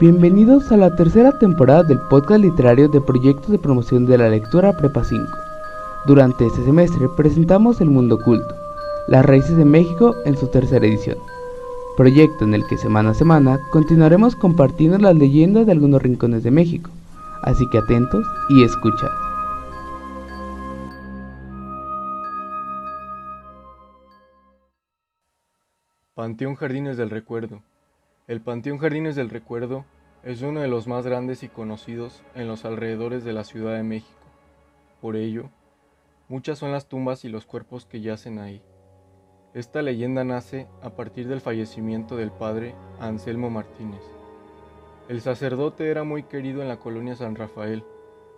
Bienvenidos a la tercera temporada del podcast literario de proyectos de promoción de la lectura Prepa 5. Durante este semestre presentamos El Mundo Oculto, las raíces de México en su tercera edición, proyecto en el que semana a semana continuaremos compartiendo las leyendas de algunos rincones de México, así que atentos y escuchad. Panteón Jardines del Recuerdo el Panteón Jardines del Recuerdo es uno de los más grandes y conocidos en los alrededores de la Ciudad de México. Por ello, muchas son las tumbas y los cuerpos que yacen ahí. Esta leyenda nace a partir del fallecimiento del padre Anselmo Martínez. El sacerdote era muy querido en la colonia San Rafael,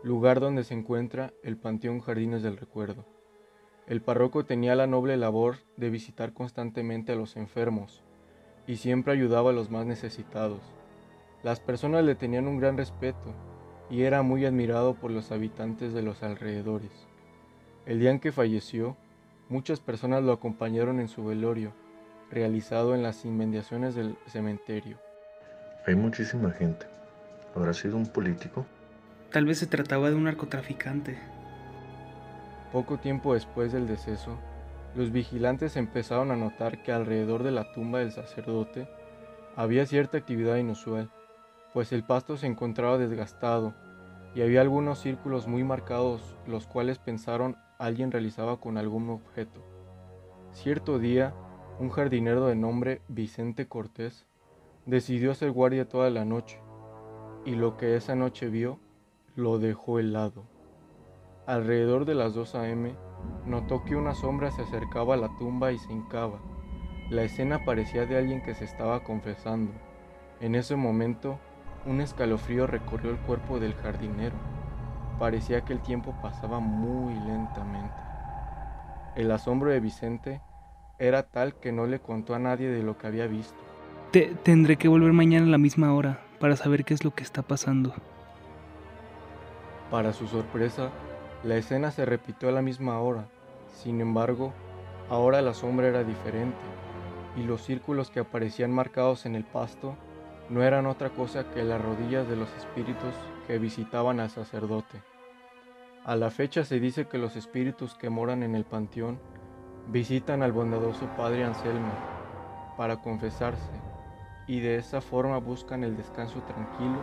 lugar donde se encuentra el Panteón Jardines del Recuerdo. El párroco tenía la noble labor de visitar constantemente a los enfermos, y siempre ayudaba a los más necesitados. Las personas le tenían un gran respeto y era muy admirado por los habitantes de los alrededores. El día en que falleció, muchas personas lo acompañaron en su velorio, realizado en las inmediaciones del cementerio. Hay muchísima gente. ¿Habrá sido un político? Tal vez se trataba de un narcotraficante. Poco tiempo después del deceso, los vigilantes empezaron a notar que alrededor de la tumba del sacerdote había cierta actividad inusual, pues el pasto se encontraba desgastado y había algunos círculos muy marcados, los cuales pensaron alguien realizaba con algún objeto. Cierto día, un jardinero de nombre Vicente Cortés decidió ser guardia toda la noche, y lo que esa noche vio lo dejó helado. Alrededor de las 2 a.m., Notó que una sombra se acercaba a la tumba y se hincaba. La escena parecía de alguien que se estaba confesando. En ese momento, un escalofrío recorrió el cuerpo del jardinero. Parecía que el tiempo pasaba muy lentamente. El asombro de Vicente era tal que no le contó a nadie de lo que había visto. Te tendré que volver mañana a la misma hora para saber qué es lo que está pasando. Para su sorpresa, la escena se repitió a la misma hora, sin embargo, ahora la sombra era diferente, y los círculos que aparecían marcados en el pasto no eran otra cosa que las rodillas de los espíritus que visitaban al sacerdote. A la fecha se dice que los espíritus que moran en el panteón visitan al bondadoso Padre Anselmo para confesarse y de esa forma buscan el descanso tranquilo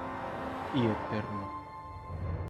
y eterno.